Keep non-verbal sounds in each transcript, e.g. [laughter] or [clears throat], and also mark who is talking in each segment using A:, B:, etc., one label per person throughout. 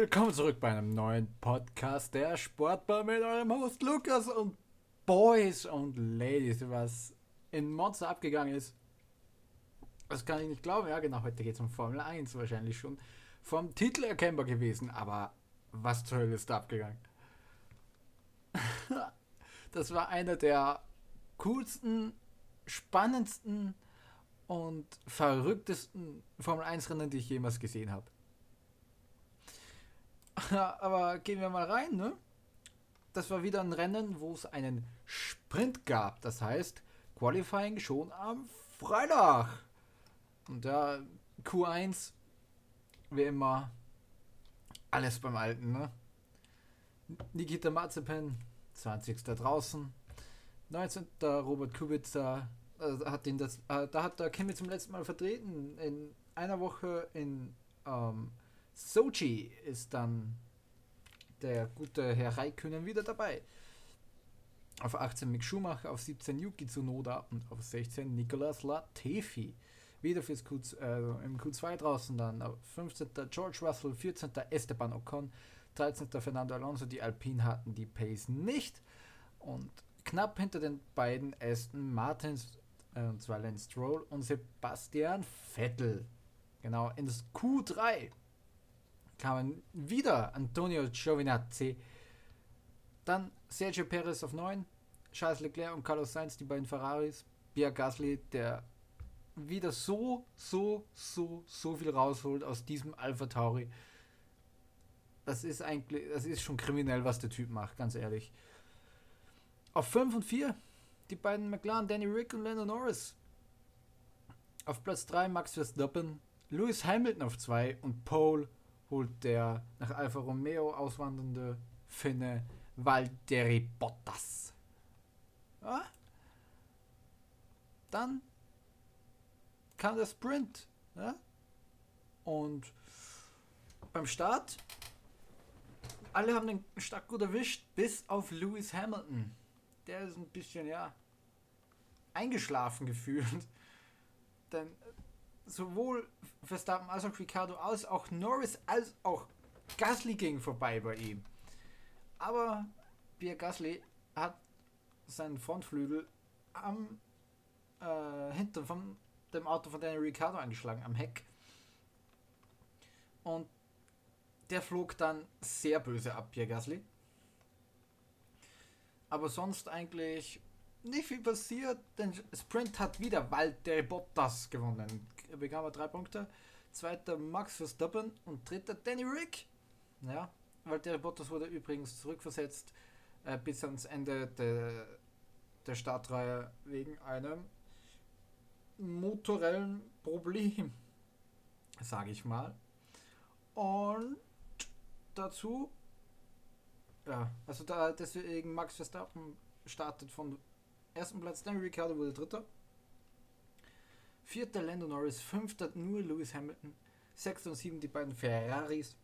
A: Willkommen zurück bei einem neuen Podcast der Sportbar mit eurem Host Lukas und Boys und Ladies, was in Monster abgegangen ist. Das kann ich nicht glauben. Ja, genau, heute geht es um Formel 1 wahrscheinlich schon. Vom Titel erkennbar gewesen, aber was zur Hölle ist da abgegangen? [laughs] das war einer der coolsten, spannendsten und verrücktesten Formel 1 Rennen, die ich jemals gesehen habe. [laughs] Aber gehen wir mal rein, ne? Das war wieder ein Rennen, wo es einen Sprint gab. Das heißt, Qualifying schon am Freitag. Und da Q1, wie immer, alles beim Alten, ne? Nikita Mazepin, 20. draußen. 19. Robert Kubica, äh, hat ihn das, äh, da hat der Kimi zum letzten Mal vertreten. In einer Woche in ähm, Sochi ist dann der gute Herr Raikönen wieder dabei. Auf 18 Mick Schumacher, auf 17 Yuki Tsunoda und auf 16 Nicolas Latifi. Wieder fürs Q, äh, im Q2 draußen dann. Auf 15. George Russell, 14. Esteban Ocon, 13. Fernando Alonso. Die Alpine hatten die Pace nicht. Und knapp hinter den beiden Aston Martins, äh, und zwar Lance Stroll und Sebastian Vettel. Genau, in das Q3 kamen wieder Antonio Giovinazzi, dann Sergio Perez auf 9, Charles Leclerc und Carlos Sainz, die beiden Ferraris, Pierre Gasly, der wieder so, so, so, so viel rausholt aus diesem Alpha Tauri. Das ist eigentlich, das ist schon kriminell, was der Typ macht, ganz ehrlich. Auf 5 und 4 die beiden McLaren, Danny Rick und Lando Norris. Auf Platz 3 Max Verstappen, Lewis Hamilton auf 2 und Pole holt der nach Alfa Romeo auswandernde Finne Valtteri Bottas. Ja? Dann kam der Sprint. Ja? Und beim Start, alle haben den Start gut erwischt, bis auf Lewis Hamilton. Der ist ein bisschen, ja, eingeschlafen [laughs] gefühlt. Denn sowohl Verstappen als auch Ricardo als auch Norris als auch Gasly ging vorbei bei ihm. Aber Pierre Gasly hat seinen Frontflügel am äh, Hintern von dem Auto von Daniel Ricciardo angeschlagen, am Heck. Und der flog dann sehr böse ab, Pierre Gasly. Aber sonst eigentlich nicht viel passiert, denn Sprint hat wieder Walter Bottas gewonnen. Er bekam er drei Punkte. Zweiter Max Verstappen und dritter Danny Rick. Ja, Walter Bottas wurde übrigens zurückversetzt äh, bis ans Ende de, der Startreihe wegen einem motorellen Problem, [laughs] sage ich mal. Und dazu, ja, also da deswegen Max Verstappen startet von ersten Platz, Danny Ricciardo wurde dritter. Vierter Lando Norris, fünfter nur Lewis Hamilton, sechster und sieben die beiden Ferraris.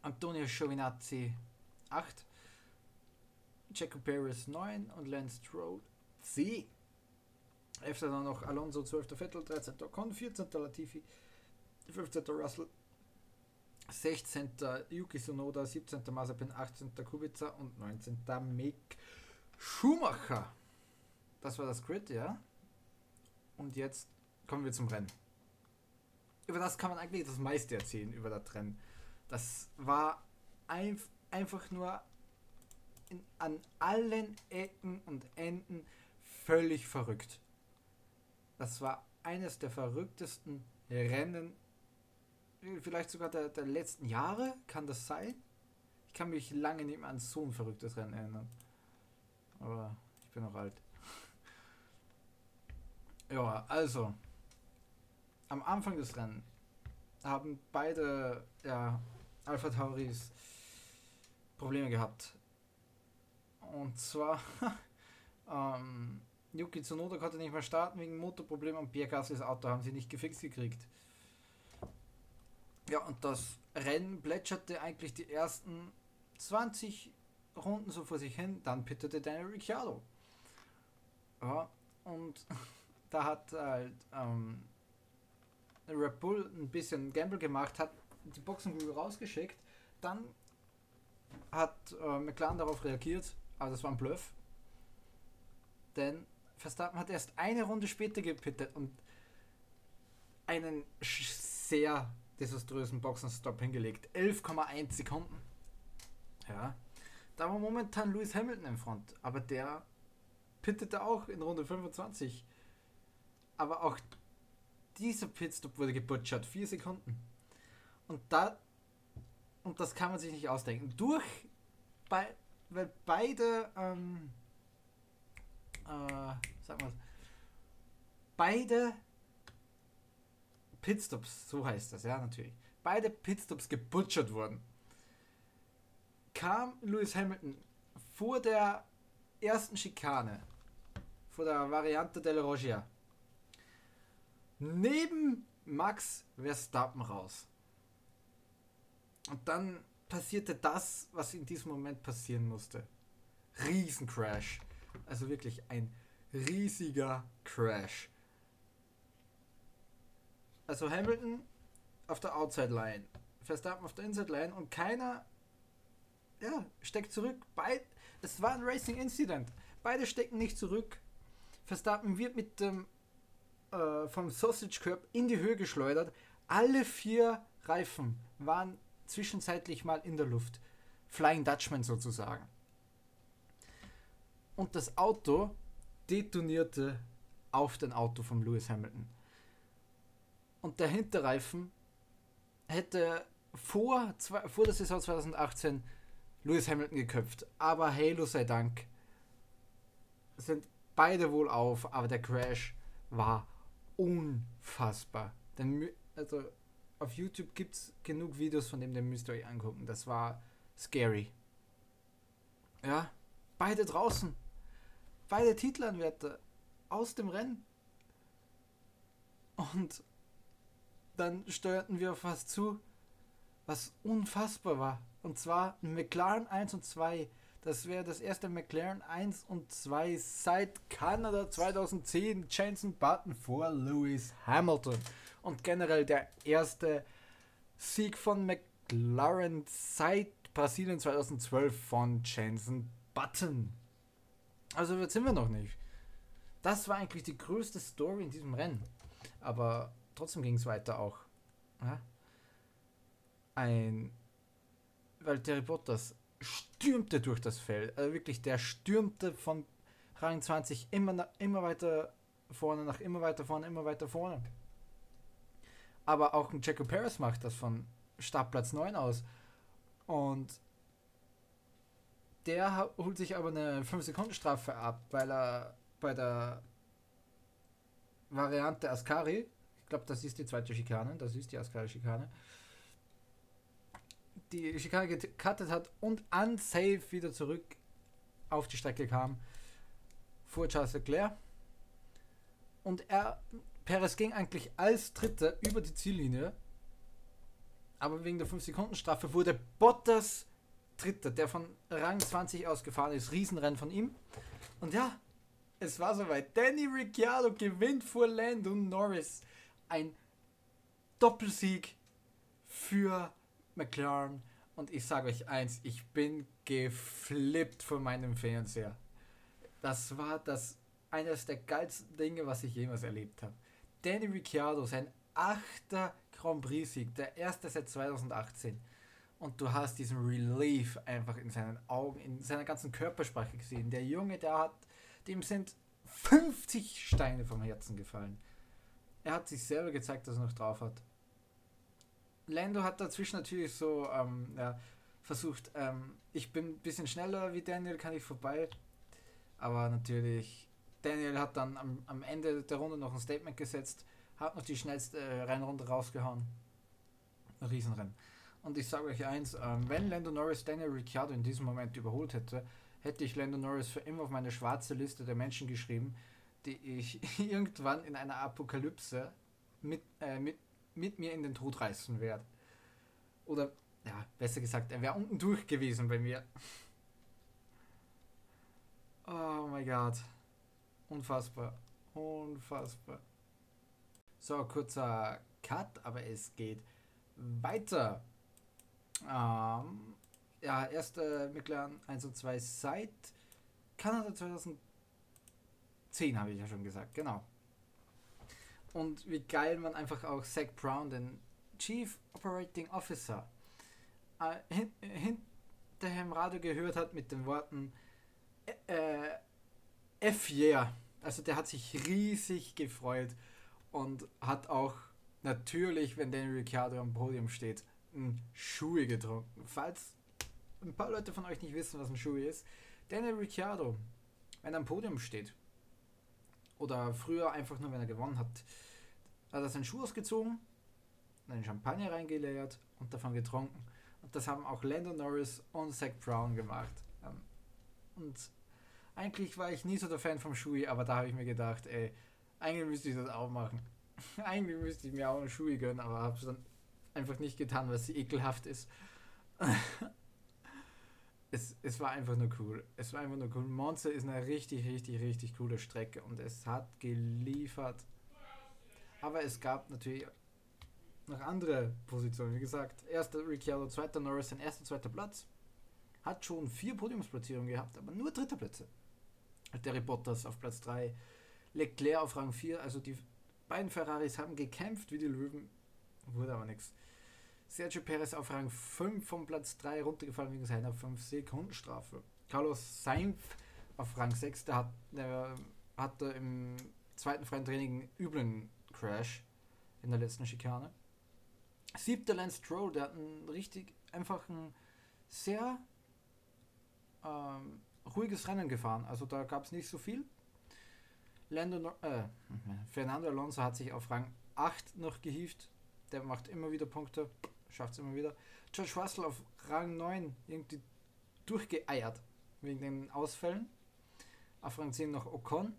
A: Antonio Giovinazzi 8, Checo Perez 9 und Lance Stroll 10. 11. dann noch Alonso, 12. Vettel, 13. Ocon, 14. Latifi, 15. Russell, 16. Yuki Tsunoda, 17. Mazepin, 18. Kubica und 19. Mick Schumacher. Das war das Grid, ja. Und jetzt kommen wir zum Rennen. Über das kann man eigentlich das meiste erzählen, über das Rennen. Das war ein, einfach nur in, an allen Ecken und Enden völlig verrückt. Das war eines der verrücktesten Rennen, vielleicht sogar der, der letzten Jahre, kann das sein? Ich kann mich lange nicht mehr an so ein verrücktes Rennen erinnern. Aber ich bin noch alt. Ja, also. Am Anfang des Rennens haben beide ja, Alpha Tauris Probleme gehabt. Und zwar [laughs] ähm, Yuki Tsunoda konnte nicht mehr starten wegen Motorproblemen und Pierre Gaslys Auto haben sie nicht gefixt gekriegt. Ja, und das Rennen plätscherte eigentlich die ersten 20 Runden so vor sich hin, dann pitterte Daniel Ricciardo. Ja, und [laughs] da hat halt ähm, Red Bull ein bisschen Gamble gemacht, hat die Boxenkugel rausgeschickt. Dann hat äh, McLaren darauf reagiert, aber das war ein Bluff. Denn Verstappen hat erst eine Runde später gepittet und einen sehr desaströsen Boxenstopp hingelegt. 11,1 Sekunden. Ja. Da war momentan Lewis Hamilton im Front, aber der pittete auch in Runde 25. Aber auch dieser Pitstop wurde gebutschert. Vier Sekunden. Und da und das kann man sich nicht ausdenken. Durch bei, weil beide ähm, äh, sag mal beide Pitstops, so heißt das, ja, natürlich. Beide Pitstops gebutschert wurden. Kam Lewis Hamilton vor der ersten Schikane, vor der Variante Del Rogia, neben Max Verstappen raus. Und dann passierte das, was in diesem Moment passieren musste. Riesencrash. Also wirklich ein riesiger Crash. Also Hamilton auf der Outside Line, Verstappen auf der Inside Line und keiner ja, steckt zurück. Beid, es war ein Racing Incident. Beide stecken nicht zurück. Verstappen wird mit dem äh, vom Sausage Curb in die Höhe geschleudert. Alle vier Reifen waren zwischenzeitlich mal in der Luft. Flying Dutchman sozusagen. Und das Auto detonierte auf den Auto von Lewis Hamilton und der Hinterreifen hätte vor, vor der Saison 2018 Lewis Hamilton geköpft. Aber Halo sei Dank sind beide wohl auf, aber der Crash war unfassbar. Denn, also auf YouTube gibt es genug Videos, von dem ihr müsst ihr euch angucken. Das war scary. Ja, beide draußen. Beide Titelanwärter aus dem Rennen. Und dann steuerten wir auf was zu, was unfassbar war. Und zwar McLaren 1 und 2. Das wäre das erste McLaren 1 und 2 seit Kanada 2010. Jensen Button vor Lewis Hamilton. Und generell der erste Sieg von McLaren seit Brasilien 2012 von Jensen Button. Also jetzt sind wir noch nicht. Das war eigentlich die größte Story in diesem Rennen. Aber trotzdem ging es weiter auch. Ja? Ein Valtteri Bottas stürmte durch das Feld. Also wirklich, der stürmte von Rang 20 immer, immer weiter vorne, nach immer weiter vorne, immer weiter vorne. Aber auch ein Jaco Perez macht das von Startplatz 9 aus. Und der holt sich aber eine 5-Sekunden-Strafe ab, weil er bei der Variante Ascari glaube, das ist die zweite Schikane, das ist die Ascari-Schikane, die Schikane gecuttet hat und unsafe wieder zurück auf die Strecke kam vor Charles Leclerc. Und er, Perez ging eigentlich als Dritter über die Ziellinie, aber wegen der 5-Sekunden-Strafe wurde Bottas Dritter, der von Rang 20 ausgefahren ist. Riesenrennen von ihm. Und ja, es war soweit. Danny Ricciardo gewinnt vor Lando Norris ein Doppelsieg für McLaren. Und ich sage euch eins, ich bin geflippt von meinem Fernseher. Das war das eines der geilsten Dinge, was ich jemals erlebt habe. Danny Ricciardo, sein achter Grand Prix-Sieg, der erste seit 2018. Und du hast diesen Relief einfach in seinen Augen, in seiner ganzen Körpersprache gesehen. Der Junge, der hat, dem sind 50 Steine vom Herzen gefallen er hat sich selber gezeigt, dass er noch drauf hat. Lando hat dazwischen natürlich so ähm, ja, versucht, ähm, ich bin ein bisschen schneller wie Daniel, kann ich vorbei. Aber natürlich, Daniel hat dann am, am Ende der Runde noch ein Statement gesetzt, hat noch die schnellste äh, Rennrunde rausgehauen. Riesenrennen. Und ich sage euch eins, ähm, wenn Lando Norris Daniel Ricciardo in diesem Moment überholt hätte, hätte ich Lando Norris für immer auf meine schwarze Liste der Menschen geschrieben, die ich [laughs] irgendwann in einer Apokalypse mit, äh, mit, mit mir in den Tod reißen werde. Oder, ja, besser gesagt, er wäre unten durch gewesen bei mir. Oh mein Gott. Unfassbar. Unfassbar. So, kurzer Cut, aber es geht weiter. Ähm, ja, erster McLaren 1 und 2 seit Kanada 2010 habe ich ja schon gesagt, genau. Und wie geil man einfach auch Zach Brown, den Chief Operating Officer, äh, hin, hinterher im Radio gehört hat mit den Worten äh, F yeah. Also der hat sich riesig gefreut und hat auch natürlich, wenn Daniel Ricciardo am Podium steht, ein Schuhe getrunken. Falls ein paar Leute von euch nicht wissen, was ein Schuhe ist, Daniel Ricciardo, wenn er am Podium steht, oder früher einfach nur, wenn er gewonnen hat, hat er seinen Schuh ausgezogen, einen Champagner reingeleert und davon getrunken. Und das haben auch Lando Norris und Zach Brown gemacht. Ähm, und eigentlich war ich nie so der Fan vom Shui, aber da habe ich mir gedacht, ey, eigentlich müsste ich das auch machen. [laughs] eigentlich müsste ich mir auch einen Shui gönnen, aber habe es dann einfach nicht getan, weil sie ekelhaft ist. [laughs] es, es war einfach nur cool. Es war einfach nur cool. Monster ist eine richtig, richtig, richtig coole Strecke und es hat geliefert. Aber es gab natürlich noch andere Positionen. Wie gesagt, erster Ricciardo, zweiter Norris, sein erster, zweiter Platz. Hat schon vier Podiumsplatzierungen gehabt, aber nur dritter Plätze. Terry Bottas auf Platz 3, Leclerc auf Rang 4. Also die beiden Ferraris haben gekämpft wie die Löwen, wurde aber nichts. Sergio Perez auf Rang 5 vom Platz 3 runtergefallen wegen seiner 5 Sekunden Strafe. Carlos Sainz auf Rang 6, der, hat, der hatte im zweiten freien Training einen üblen Crash in der letzten Schikane. Siebter Lance Stroll, der hat ein richtig einfach ein sehr ähm, ruhiges Rennen gefahren. Also da gab es nicht so viel. Lando, äh, Fernando Alonso hat sich auf Rang 8 noch gehievt. Der macht immer wieder Punkte schafft es immer wieder. George Russell auf Rang 9 irgendwie durchgeeiert wegen den Ausfällen. Auf Rang 10 noch Ocon.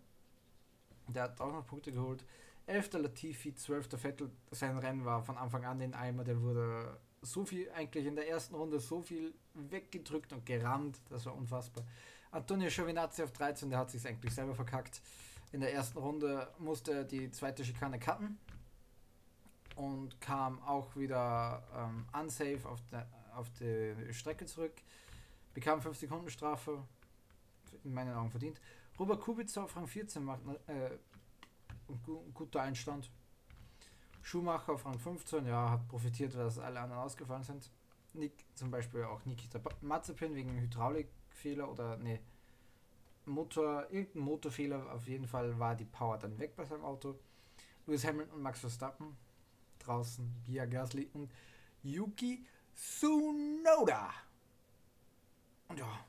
A: Der hat auch noch Punkte geholt. 11. Latifi, 12. Vettel. Sein Rennen war von Anfang an den Eimer. Der wurde so viel, eigentlich in der ersten Runde so viel weggedrückt und gerammt. Das war unfassbar. Antonio Giovinazzi auf 13, der hat sich eigentlich selber verkackt. In der ersten Runde musste er die zweite Schikane cutten und kam auch wieder ähm, unsafe auf, der, auf die Strecke zurück. Bekam 5 Sekunden Strafe, in meinen Augen verdient. Robert Kubica auf Rang 14 macht äh, ein guter Einstand. Schumacher auf Rang 15, ja, hat profitiert, dass alle anderen ausgefallen sind. Nick, zum Beispiel auch Nikita Mazepin wegen Hydraulikfehler oder ne Motor, irgendein Motorfehler, auf jeden Fall war die Power dann weg bei seinem Auto. Lewis Hamilton und Max Verstappen draußen Bia Gasly und Yuki Tsunoda. Und ja,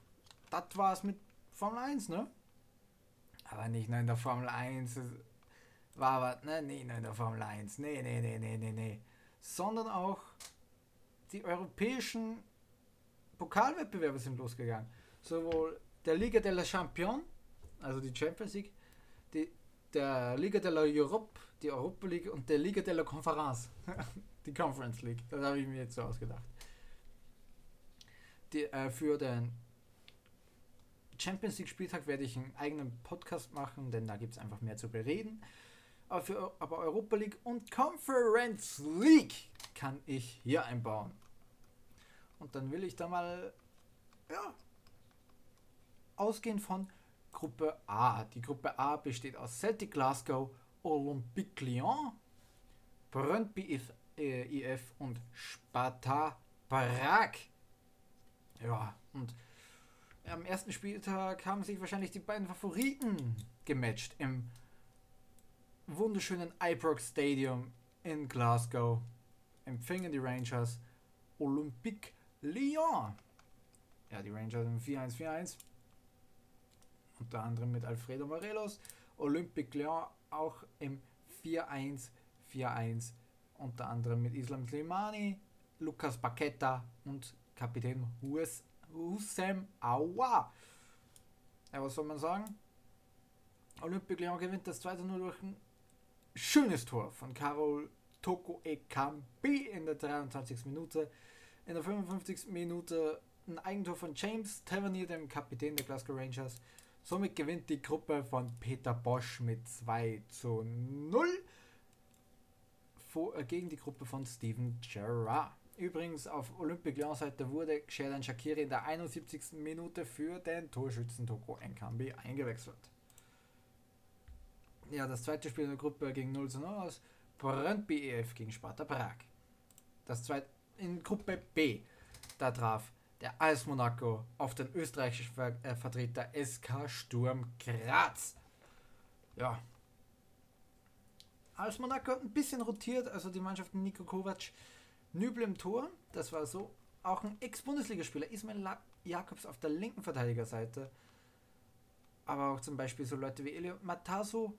A: das war's mit Formel 1, ne? Aber nicht nur in der Formel 1 war was, ne? Nicht nur in der Formel 1, nee, nee, nee, nee, nee, nee. Sondern auch die europäischen Pokalwettbewerbe sind losgegangen. Sowohl der Liga de la Champion, also die Champions League, die, der Liga de la Europe, die Europa League und der Liga de la Conference. [laughs] die Conference League. Das habe ich mir jetzt so ausgedacht. Die, äh, für den Champions League Spieltag werde ich einen eigenen Podcast machen, denn da gibt es einfach mehr zu bereden. Aber, für, aber Europa League und Conference League kann ich hier einbauen. Und dann will ich da mal ja, ausgehen von Gruppe A. Die Gruppe A besteht aus Celtic Glasgow, Olympique Lyon, Brøndby IF äh, und Sparta Prag. Ja, und am ersten Spieltag haben sich wahrscheinlich die beiden Favoriten gematcht im wunderschönen Ibrox Stadium in Glasgow. Empfingen die Rangers Olympique Lyon. Ja, die Rangers im 4-1-4-1. Unter anderem mit Alfredo Morelos. Olympique Lyon auch im 4-1-4-1 unter anderem mit Islam Slimani, Lukas Paqueta und Kapitän Hussein Awa. Ja, was soll man sagen? Olympique Lyon gewinnt das 2-0 durch ein schönes Tor von Carol Toko Ekambi in der 23. Minute. In der 55. Minute ein Eigentor von James Tavernier, dem Kapitän der Glasgow Rangers. Somit gewinnt die Gruppe von Peter Bosch mit 2 zu 0. äh, gegen die Gruppe von Steven Gerrard. Übrigens auf Olympique Lyon-Seite wurde Xherdan Shakiri in der 71. Minute für den Torschützen Toko Nkambi eingewechselt. Ja, das zweite Spiel in der Gruppe ging 0 zu 0 aus. Brøndby EF gegen Sparta Prag. Das zweite in Gruppe B, da traf der AS Monaco auf den österreichischen Ver äh, Vertreter SK Sturm Graz. Ja. AS Monaco hat ein bisschen rotiert, also die Mannschaft Nico Kovac Nübel im Tor, das war so. Auch ein Ex-Bundesligaspieler, Ismail Jakobs auf der linken Verteidigerseite. Aber auch zum Beispiel so Leute wie Elio Mataso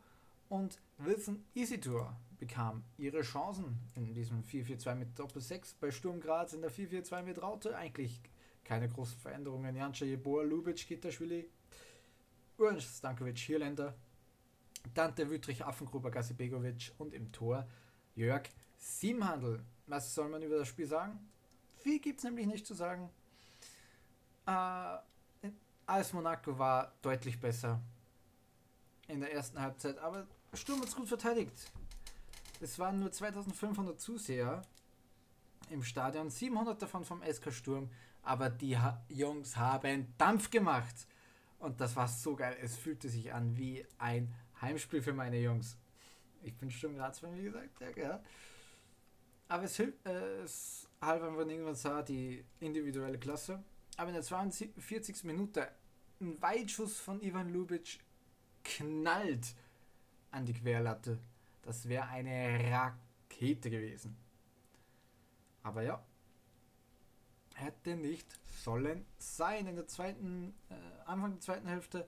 A: und Wilson Isitor bekamen ihre Chancen in diesem 4-4-2 mit Doppel-6. Bei Sturm Graz in der 4-4-2 mit Raute eigentlich keine großen Veränderungen. Janca Jeboa, Lubic, Gitaschwili, Urnst Stankovic, Hirländer, Dante Wüttrich, Affengruber, Gasibegovic und im Tor Jörg Siemhandel was soll man über das Spiel sagen? Viel gibt es nämlich nicht zu sagen. Äh, AS Monaco war deutlich besser in der ersten Halbzeit, aber Sturm hat es gut verteidigt. Es waren nur 2500 Zuseher im Stadion, 700 davon vom SK Sturm, aber die ha Jungs haben Dampf gemacht. Und das war so geil. Es fühlte sich an wie ein Heimspiel für meine Jungs. Ich bin Sturm Graz, wie gesagt. Ja, ja. Aber es, hilft, äh, es half einfach irgendwann sah die individuelle Klasse. Aber in der 42. Minute ein Weitschuss von Ivan Lubitsch knallt an die Querlatte. Das wäre eine Rakete gewesen. Aber ja, hätte nicht sollen sein. In der zweiten, äh, Anfang der zweiten Hälfte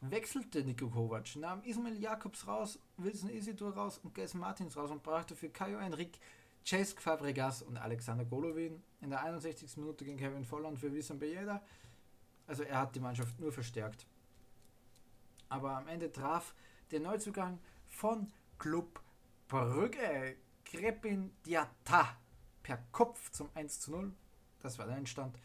A: wechselte Niko Kovac, nahm Ismail Jakobs raus, Wilson Isidor raus und Ges Martins raus und brachte für Kajo Enrique Cesc Fabregas und Alexander Golovin. In der 61. Minute gegen Kevin Volland für Wissam Bejeda. Also er hat die Mannschaft nur verstärkt. Aber am Ende traf der Neuzugang von Club Brügge, Krepin Diata, per Kopf zum 1 zu 0. Das war der Endstand.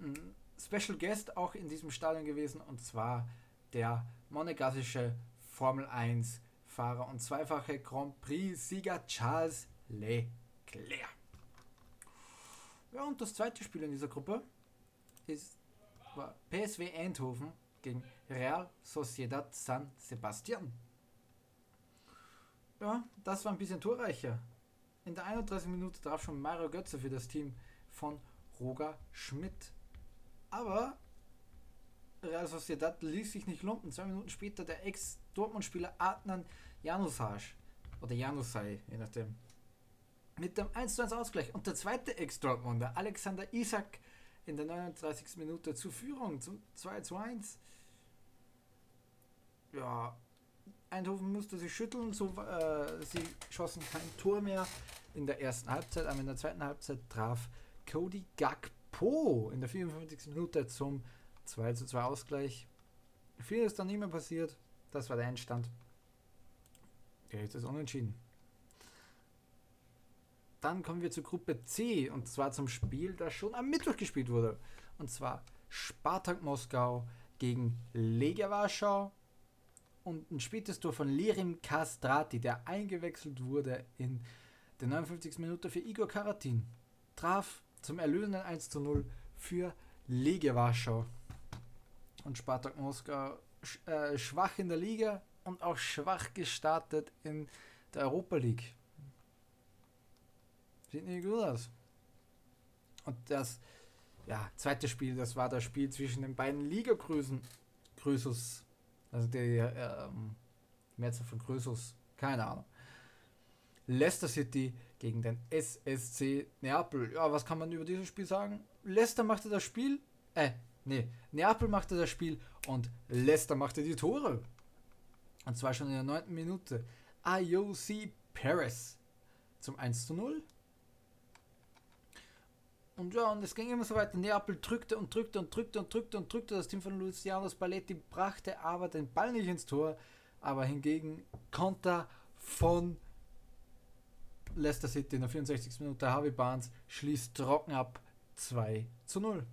A: Ein Special Guest auch in diesem Stadion gewesen und zwar der monegassische Formel 1 Fahrer und zweifache Grand Prix-Sieger Charles Leclerc. Ja, und das zweite Spiel in dieser Gruppe ist, war PSW Eindhoven gegen Real Sociedad San Sebastian. Ja, das war ein bisschen torreicher. In der 31 Minute traf schon Mario Götze für das Team von Roger Schmidt. Aber Real Sociedad ließ sich nicht lumpen. Zwei Minuten später der Ex-Dortmund-Spieler Adnan Janusaj oder Janusai, je nachdem, mit dem 1 1 Ausgleich. Und der zweite Ex-Dortmunder, Alexander Isak, in der 39. Minute zur Führung zum 2 zu 1. Ja, Eindhoven musste sich schütteln, so, äh, sie schossen kein Tor mehr in der ersten Halbzeit, aber in der zweiten Halbzeit traf Cody Gagpo in der 54. Minute zum 2 zu 2 Ausgleich. Viel ist dann nicht mehr passiert. Das war der Endstand. Der ist unentschieden. Dann kommen wir zur Gruppe C und zwar zum Spiel, das schon am Mittwoch gespielt wurde. Und zwar Spartak Moskau gegen Legia Warschau und ein spätes Tor von Lirim Kastrati, der eingewechselt wurde in der 59. Minute für Igor Karatin. Traf zum erlösenden 1 zu 0 für Legia Warschau. Und Spartak Moskau äh, schwach in der Liga und auch schwach gestartet in der Europa League. Sieht nicht gut aus. Und das ja, zweite Spiel, das war das Spiel zwischen den beiden Liga-Größen. Größus. Also der ähm, Mehrzahl von Größus. Keine Ahnung. Leicester City gegen den SSC Neapel. Ja, was kann man über dieses Spiel sagen? Leicester machte das Spiel. Äh, nee. Neapel machte das Spiel und Leicester machte die Tore. Und zwar schon in der neunten Minute. IOC Paris zum 1 zu 0. Und ja, und es ging immer so weiter. Neapel drückte und drückte und drückte und drückte und drückte. Das Team von Luciano Spalletti brachte aber den Ball nicht ins Tor. Aber hingegen Konter von Leicester City in der 64. Minute. Harvey Barnes schließt trocken ab 2 zu 0.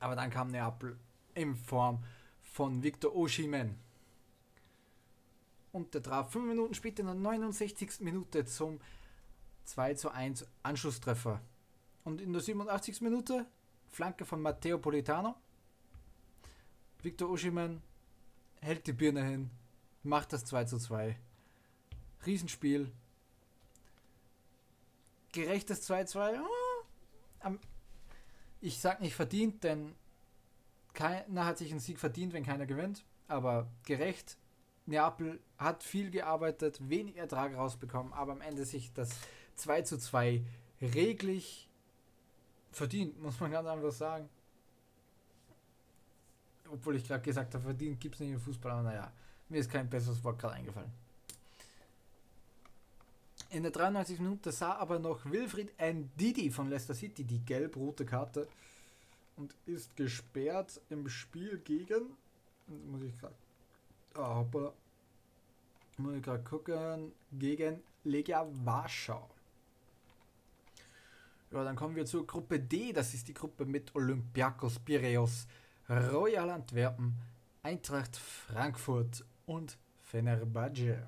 A: Aber dann kam Neapel in Form von Victor Oshimen und der traf 5 Minuten später in der 69. Minute zum 2 zu 1 Anschlusstreffer. Und in der 87. Minute Flanke von Matteo Politano. Victor Oshiman hält die Birne hin, macht das 2 zu 2. Riesenspiel. Gerechtes 2 zu 2. Ich sag nicht verdient, denn keiner hat sich einen Sieg verdient, wenn keiner gewinnt. Aber gerecht. Neapel hat viel gearbeitet, wenig Ertrag rausbekommen, aber am Ende sich das 2 zu 2 reglich verdient, muss man ganz einfach sagen. Obwohl ich gerade gesagt habe, verdient gibt es nicht im Fußball, aber naja, mir ist kein besseres Wort gerade eingefallen. In der 93. Minute sah aber noch Wilfried Ndidi von Leicester City die gelb-rote Karte und ist gesperrt im Spiel gegen. Muss ich gerade. Oh, hoppala. Muss ich gerade gucken. Gegen Legia Warschau. Ja, dann kommen wir zur Gruppe D. Das ist die Gruppe mit Olympiakos Piraeus, Royal Antwerpen, Eintracht Frankfurt und Fenerbahce.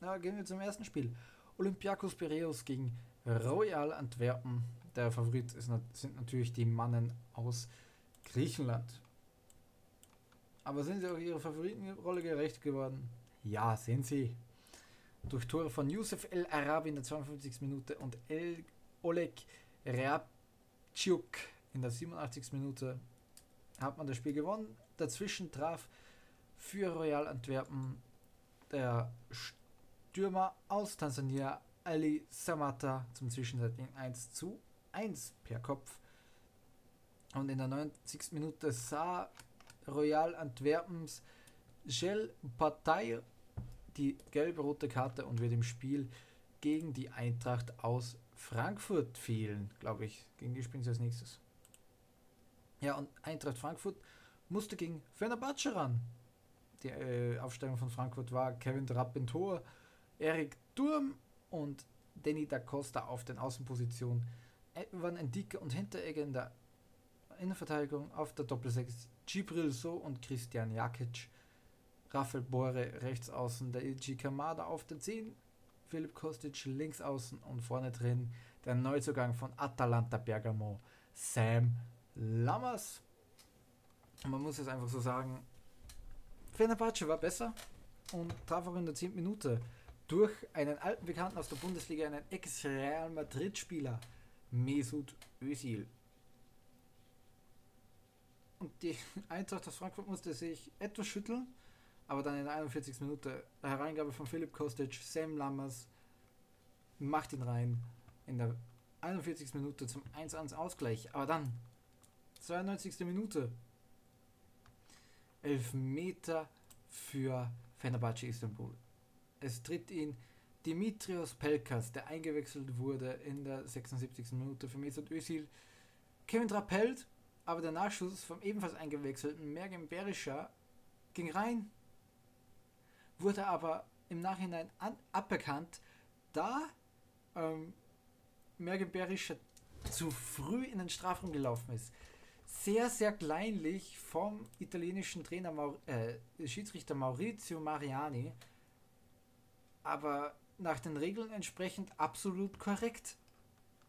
A: Ja, gehen wir zum ersten Spiel. Olympiakos Piraeus gegen Royal Antwerpen. Der Favorit ist, sind natürlich die Mannen aus Griechenland. Aber sind sie auch ihrer Favoritenrolle gerecht geworden? Ja, sind sie. Durch Tore von Youssef El Arabi in der 52. Minute und El Oleg Reabciuk in der 87. Minute hat man das Spiel gewonnen. Dazwischen traf für Royal Antwerpen der Stürmer aus Tansania Ali Samata zum zwischenzeitigen 1 zu 1 per Kopf. Und in der 90. Minute sah Royal Antwerpens Gel Partei die gelbe-rote Karte und wird im Spiel gegen die Eintracht aus Frankfurt fehlen, glaube ich. Gegen die spielen sie als nächstes. Ja, und Eintracht Frankfurt musste gegen Fenerbahce ran. Die äh, Aufstellung von Frankfurt war Kevin Trapp in Tor, Erik Durm und Danny da Costa auf den Außenpositionen. Evan Endike und Hinteregger in der Innenverteidigung auf der Doppelsechs Gibril So und Christian Jakic. Rafael Bore rechts außen, der Ilji Kamada auf der 10, Philipp Kostic links außen und vorne drin der Neuzugang von Atalanta Bergamo, Sam Lammers. Man muss es einfach so sagen, Fenerbahce war besser und traf auch in der 10. Minute durch einen alten Bekannten aus der Bundesliga, einen Ex-Real Madrid-Spieler, Mesut Özil. Und die [laughs] Eintracht aus Frankfurt musste sich etwas schütteln, aber dann in der 41. Minute Hereingabe von Philipp Kostic, Sam Lammers macht ihn rein. In der 41. Minute zum 1-1 Ausgleich. Aber dann, 92. Minute, 11 Meter für Fenerbahce Istanbul. Es tritt ihn Dimitrios Pelkas, der eingewechselt wurde in der 76. Minute für Mesut Özil. Kevin Trappelt, aber der Nachschuss vom ebenfalls eingewechselten Mergen Berisha ging rein, wurde aber im Nachhinein an, aberkannt, da ähm, Mergen Berisha zu früh in den Strafraum gelaufen ist. Sehr, sehr kleinlich vom italienischen Trainer Maur äh, Schiedsrichter Maurizio Mariani, aber nach den Regeln entsprechend absolut korrekt.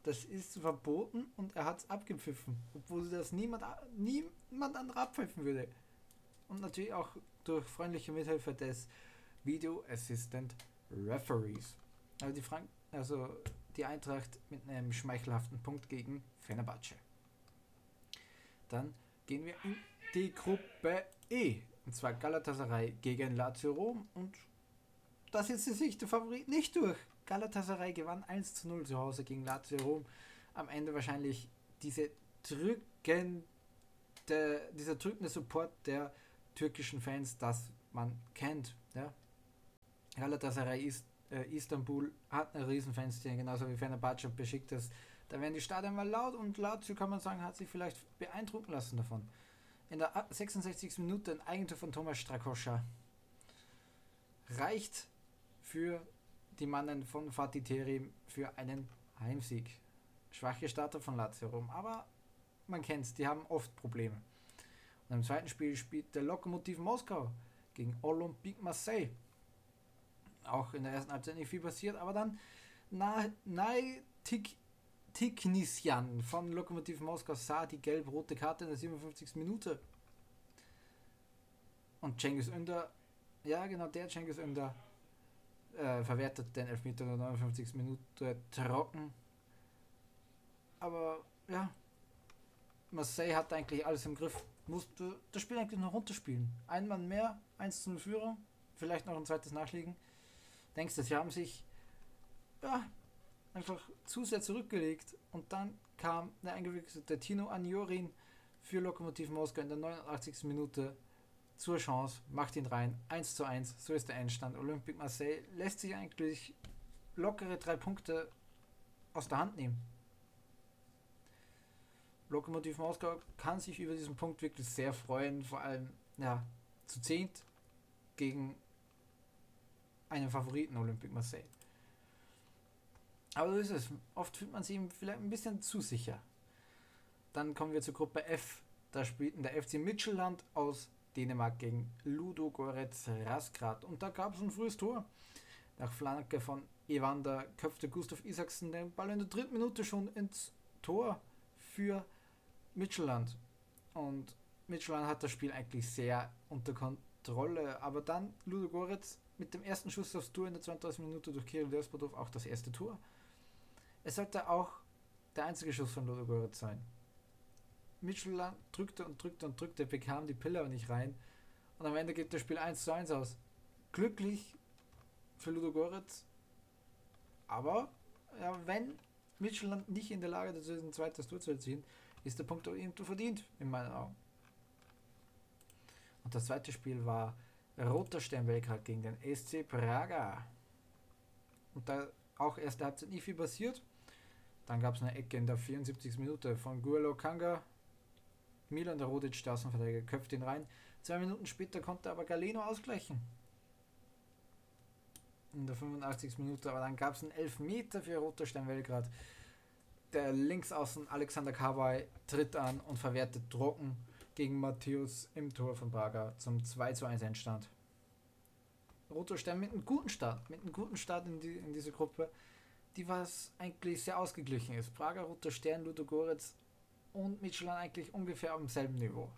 A: Das ist verboten und er hat es abgepfiffen, obwohl das niemand, niemand anderer abpfeifen würde. Und natürlich auch durch freundliche Mithilfe des Video Assistant Referees. Also die, Frank also die Eintracht mit einem schmeichelhaften Punkt gegen Fenerbahce. Dann gehen wir in die Gruppe E. Und zwar Galatasaray gegen Lazio Rom und da setzt sich der Favorit nicht durch. Galatasaray gewann 1 zu 0 zu Hause gegen Lazio Rom. Am Ende wahrscheinlich diese drückende, dieser drückende Support der türkischen Fans, das man kennt. Ja? Galatasaray ist äh, Istanbul hat eine riesen Fanszene, genauso wie Fenerbahce und Besiktas. Da werden die Stadien mal laut und Lazio kann man sagen, hat sich vielleicht beeindrucken lassen davon. In der 66. Minute ein Eigentor von Thomas Strakoscha reicht für die Mannen von Fatih Terim für einen Heimsieg. Schwache Starter von Lazio Rom, aber man kennt es, die haben oft Probleme. Und im zweiten Spiel spielt der Lokomotiv Moskau gegen Olympique Marseille. Auch in der ersten Halbzeit nicht viel passiert, aber dann Nai Tiknisjan von Lokomotiv Moskau sah die gelb-rote Karte in der 57. Minute. Und Cengiz Ünder, ja genau, der Cengiz Ünder äh, verwertet den Elfmeter in der 59. Minute trocken. Aber ja, Marseille hat eigentlich alles im Griff. Musste das Spiel eigentlich noch runterspielen. Ein Mann mehr, 1 zu 0 Führung, vielleicht noch ein zweites Nachliegen. Denkst du, sie haben sich ja, einfach zu sehr zurückgelegt und dann kam der eingewechselte Tino Anjorin für Lokomotiv Moskau in der 89. Minute zur Chance, macht ihn rein, 1 zu 1, so ist der Endstand. Olympique Marseille lässt sich eigentlich lockere drei Punkte aus der Hand nehmen. Lokomotiv Moskau kann sich über diesen Punkt wirklich sehr freuen, vor allem ja, zu zehnt gegen einen Favoriten Olympique Marseille. Aber so ist es. Oft fühlt man sich vielleicht ein bisschen zu sicher. Dann kommen wir zur Gruppe F. Da spielten der FC Midtjylland aus Dänemark gegen Ludo Goretz Rasgrad. Und da gab es ein frühes Tor. Nach Flanke von Evander köpfte Gustav Isaksen den Ball in der dritten Minute schon ins Tor für Midtjylland. Und Midtjylland hat das Spiel eigentlich sehr unter Kontrolle. Aber dann Ludo Goretz mit dem ersten Schuss aufs Tor in der 32. Minute durch Kirill Despodov auch das erste Tor. Es sollte auch der einzige Schuss von Ludo Goretz sein. Midtjylland drückte und drückte und drückte, bekam die Pille aber nicht rein. Und am Ende geht das Spiel 1 zu 1 aus. Glücklich für Ludo Goretz. Aber ja, wenn Midtjylland nicht in der Lage dazu ist, ein zweites Tor zu erzielen, ist der Punkt auch irgendwo verdient, in meinen Augen. Und das zweite Spiel war Roter Stern Belgrad gegen den SC Praga. Und da auch erste Halbzeit nie viel passiert. Dann gab es eine Ecke in der 74. Minute von Guelo Kanga. Milan der Rodic, der Außenverteidiger, köpft ihn rein. Zwei Minuten später konnte aber Galeno ausgleichen. In der 85. Minute, aber dann gab es einen Elfmeter für Roter Stern Belgrad. Der Linksaußen Alexander Kawai tritt an und verwertet trocken gegen Matthäus im Tor von Braga zum 2 zu 1 Endstand. Roter Stern mit einem guten Start, mit einem guten Start in, die, in diese Gruppe, die was eigentlich sehr ausgeglichen ist. Prager, Roter Stern, Ludogorets und Michelin eigentlich ungefähr auf demselben Niveau,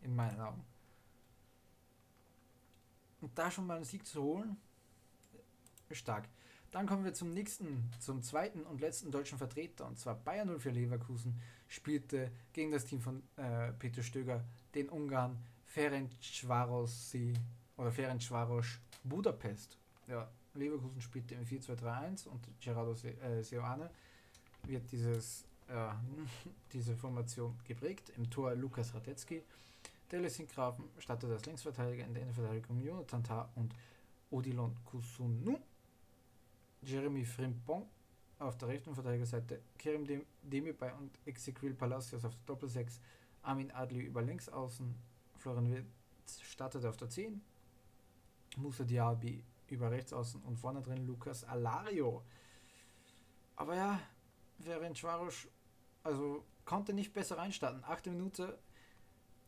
A: in meinen Augen. Und da schon mal einen Sieg zu holen, stark. Dann kommen wir zum nächsten, zum zweiten und letzten deutschen Vertreter, und zwar Bayern 04 Leverkusen spielte gegen das Team von äh, Peter Stöger, den Ungarn Ferencvarosi oder Ferencvaros Budapest. Ja, Leverkusen spielte im 4-2-3-1 und Gerardo äh, Seoane wird dieses, äh, [laughs] diese Formation geprägt. Im Tor Lukas Radetzky. Der Lessing-Grafen startet als Linksverteidiger in der Innenverteidigung Jonathan Tah und Odilon Kusunu. Jeremy Frimpong auf der rechten Verteidigerseite, Kerem Dem Demirbay und Exequil Palacios auf der Doppelsechs, Armin Adli über links außen, Florian Wirtz startete auf der 10, Musa Diaby über rechts außen und vorne drin Lukas Alario. Aber ja, Ferenc Varos, also konnte nicht besser reinstarten. Achte Minute,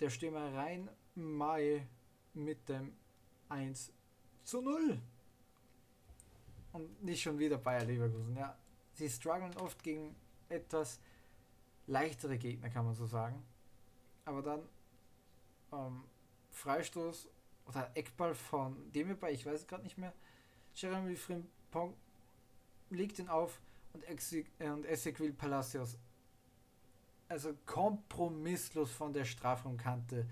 A: der Stürmer rein Mai mit dem 1 zu 0 und nicht schon wieder Bayer Leverkusen. Ja, sie strugglen oft gegen etwas leichtere Gegner, kann man so sagen. Aber dann ähm, Freistoß oder Eckball von Demirbay, ich weiß es gerade nicht mehr. Jeremy Frimpong legt ihn auf und, äh, und Ezequiel Palacios also kompromisslos von der Strafraumkante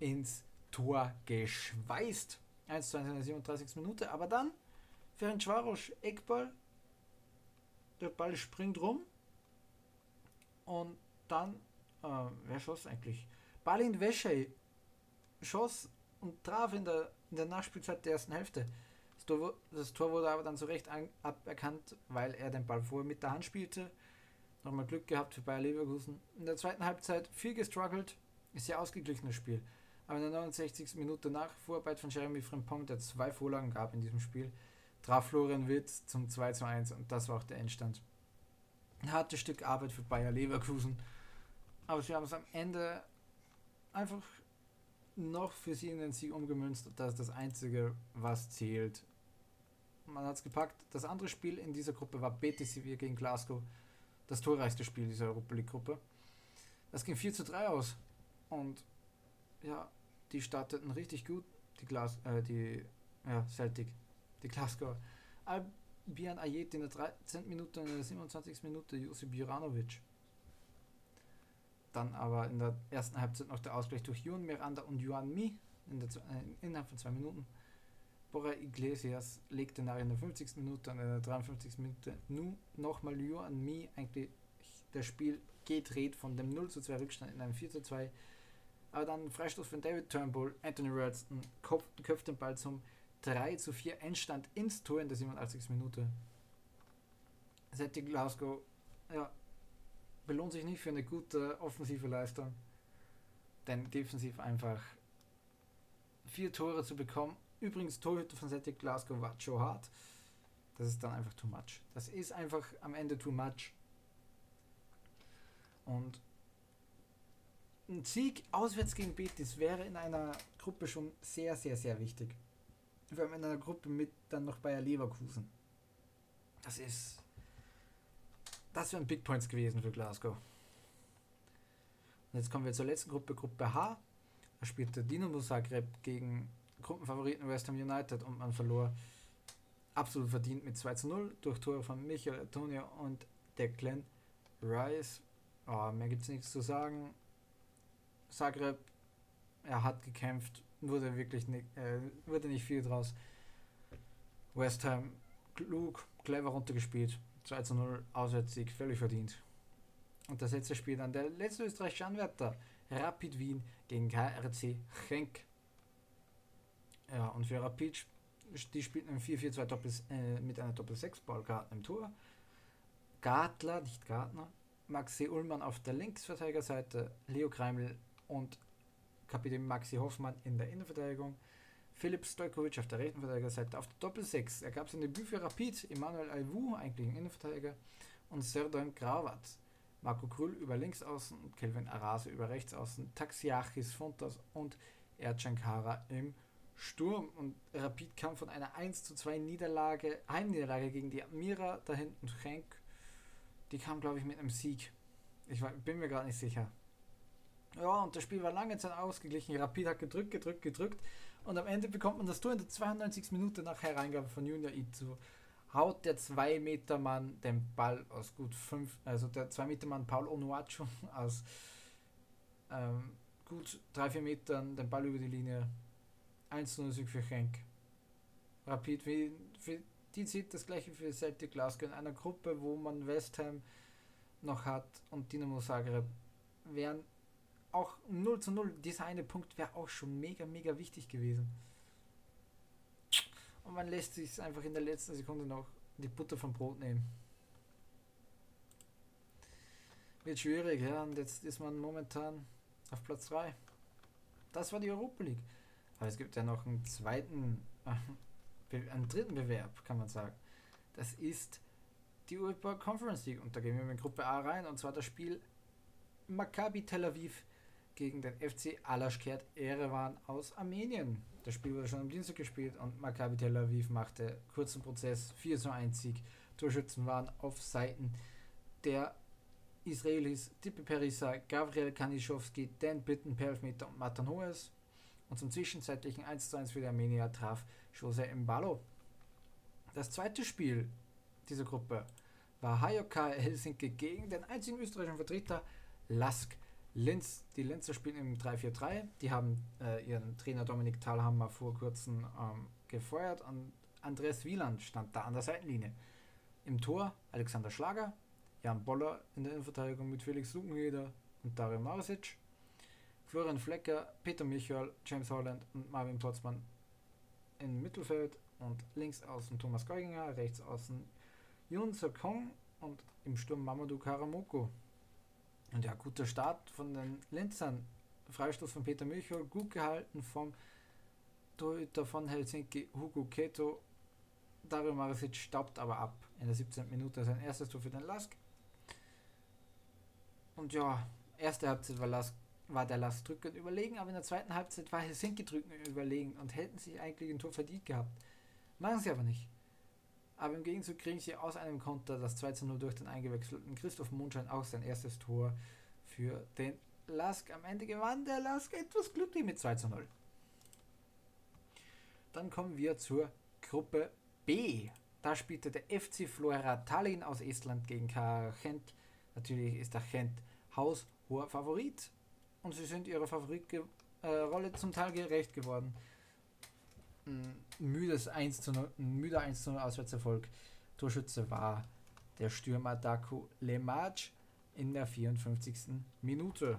A: ins Tor geschweißt. 1 zu 1 in der 37. Minute, aber dann Ferencvaros Eckball. Der Ball springt rum. Und dann, äh, wer schoss eigentlich? Balin Veschei schoss und traf in der, in der Nachspielzeit der ersten Hälfte. Das Tor, das Tor wurde aber dann zu Recht an, aberkannt, weil er den Ball vorher mit der Hand spielte. Nochmal Glück gehabt für Bayer Leverkusen. In der zweiten Halbzeit viel gestruggelt. Ist ja ausgeglichenes Spiel. Aber in der 69. Minute nach Vorarbeit von Jeremy Frimpong, der zwei Vorlagen gab in diesem Spiel, traf Florian Witz zum 2 zu 1 und das war auch der Endstand. Ein hartes Stück Arbeit für Bayer Leverkusen. Aber sie haben es am Ende einfach noch für sie in den Sieg umgemünzt. Das ist das Einzige, was zählt. Man hat es gepackt. Das andere Spiel in dieser Gruppe war Betis Sevilla gegen Glasgow. Das torreichste Spiel dieser Europa League-Gruppe. Das ging 4 zu 3 aus. Und ja, die starteten richtig gut. Die Glas, äh, die ja, Celtic, die Glasgow. Albion Ayet in der 13. Minute und in der 27. Minute Josip Juranovic. Dann aber in der ersten Halbzeit noch der Ausgleich durch Juan Miranda und Juan Mi in der, äh, innerhalb von zwei Minuten. Borja Iglesias legte nach in der 50. Minute und in der 53. Minute nun nochmal Juan Mi eigentlich das Spiel gedreht von dem 0 zu 2 Rückstand in einem 4 zu 2. Aber dann Freistoß von David Turnbull, Anthony Ralston köpft, köpft den Ball zum 3 zu 4 Endstand ins Tor in der 87. Minute. Celtic Glasgow ja, belohnt sich nicht für eine gute offensive Leistung, denn defensiv einfach vier Tore zu bekommen. Übrigens, Torhüter von Celtic Glasgow war Joe Hart. Das ist dann einfach too much. Das ist einfach am Ende too much. Und ein Sieg auswärts gegen Betis wäre in einer Gruppe schon sehr, sehr, sehr wichtig. Vor allem in einer Gruppe mit dann noch Bayer Leverkusen. Das ist. Das wären Big Points gewesen für Glasgow. Und jetzt kommen wir zur letzten Gruppe, Gruppe H. Da spielte Dinamo Zagreb gegen Gruppenfavoriten West Ham United und man verlor absolut verdient mit 2 zu 0 durch Tore von Michael Antonio und Declan Rice. Oh, mehr gibt es nichts zu sagen. Zagreb, er hat gekämpft, wurde wirklich nicht, äh, wurde nicht viel draus. West Ham klug, clever runtergespielt. 2 zu 0 Auswärtssieg, völlig verdient. Und das letzte Spiel dann der letzte österreichische Anwärter, Rapid Wien gegen KRC Schenk. Ja, und für Rapid, die spielten im 4-4-2 Doppel, äh, mit einer Doppel-6-Ballkarten im Tor. Gartler, nicht Gartner, Maxi Ullmann auf der Linksverteidigerseite, Leo Kreimel und Kapitän Maxi Hoffmann in der Innenverteidigung, Philipp Stojkovic auf der rechten Verteidigerseite auf der Doppel-6. Er gab sein Debüt für Rapid, Emmanuel Alvu, eigentlich ein Innenverteidiger, und Serdan Grauwat. Marco Krüll über links außen, Kelvin Arase über rechts außen, Taxiachis Fontas und Ercan im Sturm. Und Rapid kam von einer 1 zu 2 Niederlage, Heimniederlage gegen die Admira da hinten Schenk. Die kam, glaube ich, mit einem Sieg. Ich war, bin mir gerade nicht sicher. Ja, und das Spiel war lange Zeit ausgeglichen. Rapid hat gedrückt, gedrückt, gedrückt. Und am Ende bekommt man das Tor in der 92. Minute nach Hereingabe von Junior Itu. Haut der 2 Meter Mann den Ball aus gut 5, also der 2 Meter Mann Paul Onuachu [laughs] aus ähm, gut 3-4 Metern den Ball über die Linie. 1-0 Sieg für Schenk. Rapid, wie, für die zieht das gleiche für Celtic Glasgow in einer Gruppe, wo man West Ham noch hat und Dinamo Zagreb wären auch 0 zu 0, dieser eine Punkt wäre auch schon mega, mega wichtig gewesen. Und man lässt sich einfach in der letzten Sekunde noch die Butter vom Brot nehmen. Wird schwierig, ja, und jetzt ist man momentan auf Platz 3. Das war die Europa League. Aber es gibt ja noch einen zweiten, äh, einen dritten Bewerb, kann man sagen. Das ist die UEFA Conference League. Und da gehen wir in Gruppe A rein. Und zwar das Spiel Maccabi Tel Aviv gegen den FC Alaschkert Erevan aus Armenien. Das Spiel wurde schon am Dienstag gespielt und Maccabi Tel Aviv machte kurzen Prozess 4 zu 1 Sieg. Torschützen waren auf Seiten der Israelis Tippe Perissa, Gabriel Kanischowski, Dan Bitten per Elfmeter und Matan Hoes. Und zum zwischenzeitlichen 1 zu 1 für die Armenier traf Jose Mbalo. Das zweite Spiel dieser Gruppe war Hayoka Helsinki gegen den einzigen österreichischen Vertreter Lask Linz, die Linzer spielen im 3-4-3. Die haben äh, ihren Trainer Dominik Thalhammer vor kurzem ähm, gefeuert und Andreas Wieland stand da an der Seitenlinie. Im Tor Alexander Schlager, Jan Boller in der Innenverteidigung mit Felix Lukenheder und Dario Marasic, Florian Flecker, Peter Michael, James Holland und Marvin Potzmann im Mittelfeld und links außen Thomas Geuginger, rechts außen Yun Kong und im Sturm Mamadou Karamoko. Und ja, guter Start von den Linzern. Freistoß von Peter Michel, gut gehalten vom Torhüter von Helsinki, Hugo Keto. Dario Marasic staubt aber ab in der 17. Minute sein erstes Tor für den Lask. Und ja, erste Halbzeit war, Lask, war der Lask drückend überlegen, aber in der zweiten Halbzeit war Helsinki drückend überlegen und hätten sich eigentlich ein Tor verdient gehabt. Machen sie aber nicht. Aber im Gegenzug kriegen sie aus einem Konter das 2 zu 0 durch den eingewechselten Christoph Mondschein auch sein erstes Tor für den Lask. Am Ende gewann der Lask etwas glücklich mit 2 zu 0. Dann kommen wir zur Gruppe B. Da spielte der FC Flora Tallinn aus Estland gegen KR Gent. Natürlich ist der Gent haushoher Favorit und sie sind ihrer Favoritrolle äh, zum Teil gerecht geworden. Ein müdes 1 zu 0, ein müder 1 zu 0 Auswärtserfolg. Torschütze war der Stürmer Daku Lemaj in der 54. Minute.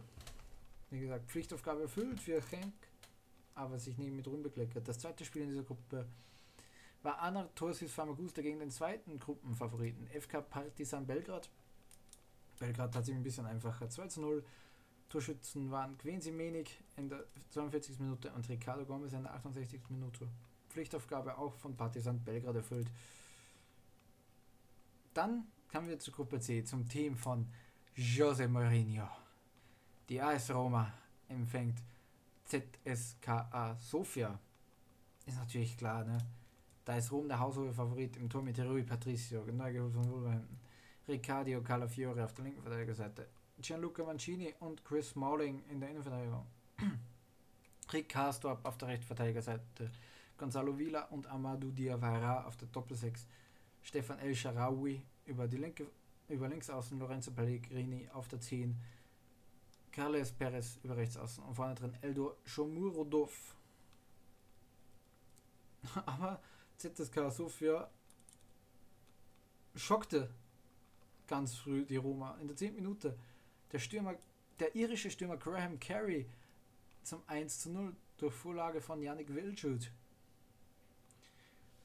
A: Wie gesagt, Pflichtaufgabe erfüllt für Henk, aber sich nicht mit Ruhm bekleckert. Das zweite Spiel in dieser Gruppe war Anatorsis Famagusta gegen den zweiten Gruppenfavoriten FK Partizan Belgrad. Belgrad hat sich ein bisschen einfacher 2 zu 0. Torschützen waren Quincy Menig in der 42. Minute und Ricardo Gomez in der 68. Minute. Pflichtaufgabe auch von Partizan Belgrad erfüllt. Dann kamen wir zur Gruppe C, zum Team von Jose Mourinho. Die AS Roma empfängt ZSKA Sofia. Ist natürlich klar, ne? Da ist Rom der haushohe Favorit im Tor mit Rui Patricio, neu geholt von Wolverhampton. Riccardo Calafiore auf der linken Verteidigerseite. Gianluca Mancini und Chris Smalling in der Innenverteidigung. [clears throat] Rick Karstorp auf der Rechtsverteidigerseite. Gonzalo Villa und Amadou Diawara auf der Doppelsechs. Stefan El Sharawi über die linke über links außen Lorenzo Pellegrini auf der 10. Carles Perez über rechts außen und vorne drin Eldor Shomurodov. [laughs] Aber ZSK Sofia schockte ganz früh die Roma. In der 10. Minute der Stürmer, der irische Stürmer Graham Carey zum 1 zu 0 durch Vorlage von Yannick Wildschut.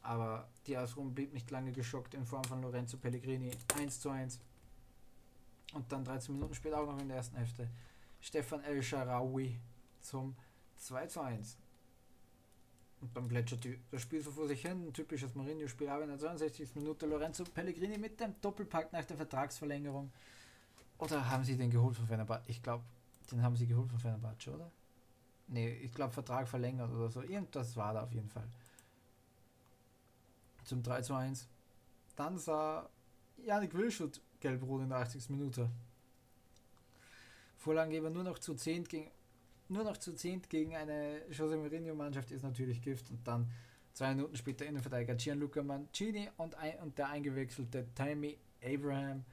A: Aber die Rom blieb nicht lange geschockt in Form von Lorenzo Pellegrini 1 zu 1. Und dann 13 Minuten später auch noch in der ersten Hälfte Stefan El Sharawi zum 2 zu 1. Und dann plätschert das Spiel so vor sich hin. Ein typisches Mourinho-Spiel. Aber in der 62. Minute Lorenzo Pellegrini mit dem Doppelpack nach der Vertragsverlängerung. Oder haben sie den geholt von Fenerbahce? Ich glaube, den haben sie geholt von Fenerbahce, oder? Nee, ich glaube Vertrag verlängert oder so. Irgendwas war da auf jeden Fall. Zum 3 zu 1. Dann sah Janik Wilschut gelb-rot in der 80. Minute. Vorlagengeber nur noch zu 10 gegen nur noch zu zehnt gegen eine Jose Mourinho-Mannschaft ist natürlich Gift und dann zwei Minuten später Innenverteidiger Gianluca Mancini und, ein, und der eingewechselte Tammy Abraham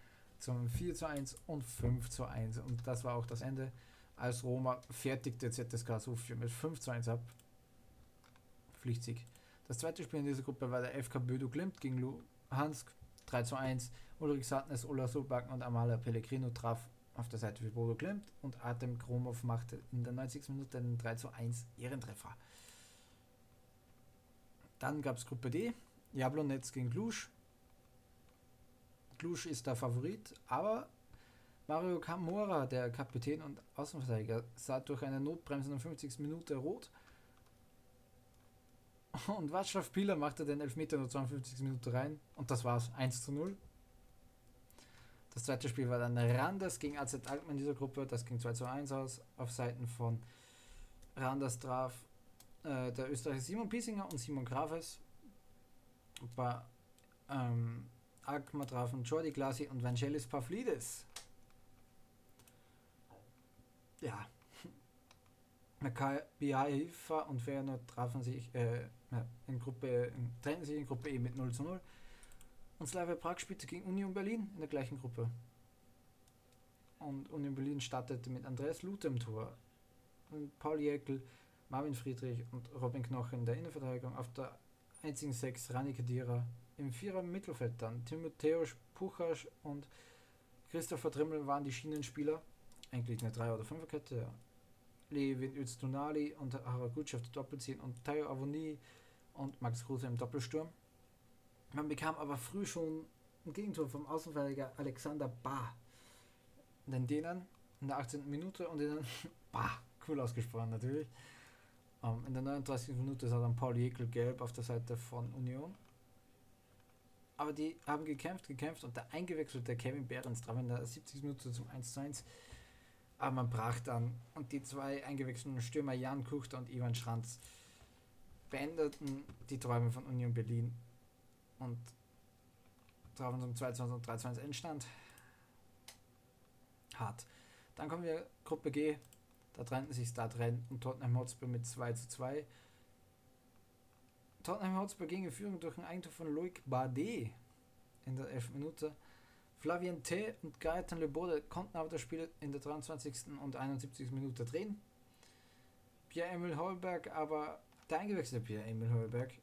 A: zum 4 zu 1 und 5 zu 1 und das war auch das Ende. Als Roma fertigte ZSK Sofia mit 5 zu 1 ab. Pflichtsieg. Das zweite Spiel in dieser Gruppe war der FK Bödo Glimt gegen Luhansk 3 zu 1. Ulrich Satnes, Ola Sobacken und Amala Pellegrino traf auf der Seite für Bodo Klimt und Artem Kromov machte in der 90. Minute einen 3 zu 1 Ehrentreffer. Dann gab es Gruppe D, Jablonetz gegen Glusch. Glusch ist der Favorit, aber Mario Camora, der Kapitän und Außenverteidiger, sah durch eine Notbremse in der 50. Minute rot. Und Václav Pieler machte den Elfmeter in der 52. Minute rein. Und das war's. 1 zu 0. Das zweite Spiel war dann Randers gegen AZ Alkmaar in dieser Gruppe. Das ging 2 zu 1 aus. Auf Seiten von Randers traf äh, der Österreicher Simon Piesinger und Simon Grafes. Bei ähm, Alkmaar trafen Jordi Glasi und Vangelis Pavlidis. Ja. [laughs] Maccabi Haifa und Feyenoord trafen sich äh, in Gruppe, trennten sich in Gruppe E mit 0 zu 0. Und Slavia Prag spielte gegen Union Berlin in der gleichen Gruppe. Und Union Berlin startete mit Andreas Luther im Tor. Und Paul Jäckel, Marvin Friedrich und Robin Knochen in der Innenverteidigung. Auf der einzigen Sechs Rani Kedira. Im Vierer Mittelfeld dann Timotheus Puchasch und Christopher Trimmel waren die Schienenspieler. Eigentlich eine Drei- oder Fünferkette. Ja. Levin Öztunali und Haraguchi auf der Doppelziehen und Tayo Avoni und Max Kruse im Doppelsturm. Man bekam aber früh schon ein Gegentor vom Außenverteidiger Alexander Ba. Den Dänen in der 18. Minute und den [laughs] Ba, cool ausgesprochen natürlich. Um, ähm, in der 39. Minute sah dann Paul Jekyll gelb auf der Seite von Union. Aber die haben gekämpft, gekämpft und der eingewechselte Kevin Behrens traf in der 70. Minute zum 1 zu 1. Aber man brach dann und die zwei eingewechselten Stürmer Jan Kuchter und Ivan Schranz beendeten die Träume von Union Berlin und drauf unserem 22 und 23 Endstand. Hart. Dann kommen wir Gruppe G. Da trennten sich Start Rennes und Tottenham Hotspur mit 2 zu 2. Tottenham Hotspur ging in Führung durch ein Eigentor von Loic Bardet in der 11. Minute. Flavien T. und Gaetan Le Bode konnten aber das Spiel in der 23. und 71. Minute drehen. Pierre-Emil Holberg, aber der eingewechselte Pierre-Emil Holberg,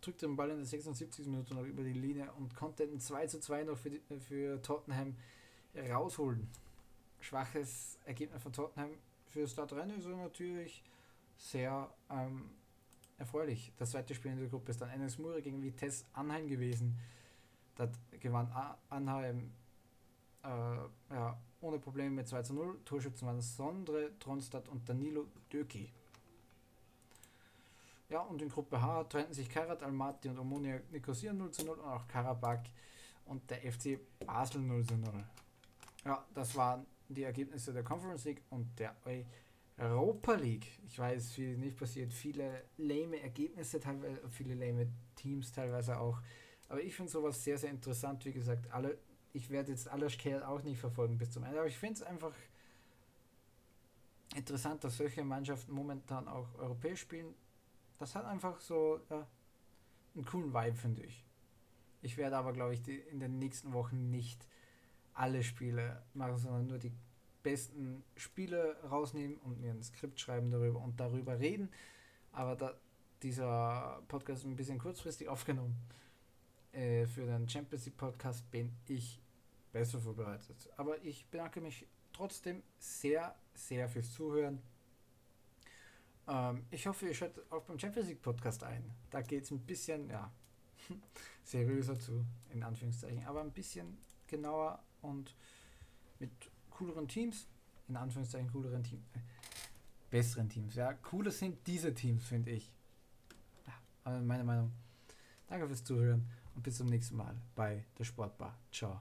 A: drückte den Ball in der 76. Minute noch über die Linie und konnte ein 2 zu 2 noch für, die, für Tottenham rausholen. Schwaches Ergebnis von Tottenham für Stadtrennen ist natürlich sehr ähm, erfreulich. Das zweite Spiel in der Gruppe ist dann NS Mure gegen Vitesse Anheim gewesen. Da gewann Anheim äh, ja, ohne Probleme mit 2 zu 0. Torschützen waren Sondre, Tronstadt und Danilo Döki. Ja, und in Gruppe H trennten sich Karat Almaty und Omonia Nicosia 0 zu 0 und auch Karabakh und der FC Basel 0 zu 0. Ja, das waren die Ergebnisse der Conference League und der Europa League. Ich weiß, viel nicht passiert, viele lame Ergebnisse, teilweise, viele lame Teams teilweise auch. Aber ich finde sowas sehr, sehr interessant. Wie gesagt, alle, ich werde jetzt Alash Kerl auch nicht verfolgen bis zum Ende, aber ich finde es einfach interessant, dass solche Mannschaften momentan auch europäisch spielen. Das hat einfach so ja, einen coolen Vibe, finde ich. Ich werde aber, glaube ich, die, in den nächsten Wochen nicht alle Spiele machen, sondern nur die besten Spiele rausnehmen und mir ein Skript schreiben darüber und darüber reden. Aber da, dieser Podcast ist ein bisschen kurzfristig aufgenommen. Äh, für den Champions League Podcast bin ich besser vorbereitet. Aber ich bedanke mich trotzdem sehr, sehr fürs Zuhören. Ähm, ich hoffe, ihr schaut auch beim Champions League Podcast ein. Da geht es ein bisschen, ja, [laughs] seriöser zu, in Anführungszeichen, aber ein bisschen genauer und mit cooleren Teams, in Anführungszeichen cooleren Teams, äh, besseren Teams. Ja, cooler sind diese Teams, finde ich. Ja, aber meine Meinung. Danke fürs Zuhören und bis zum nächsten Mal bei der Sportbar. Ciao.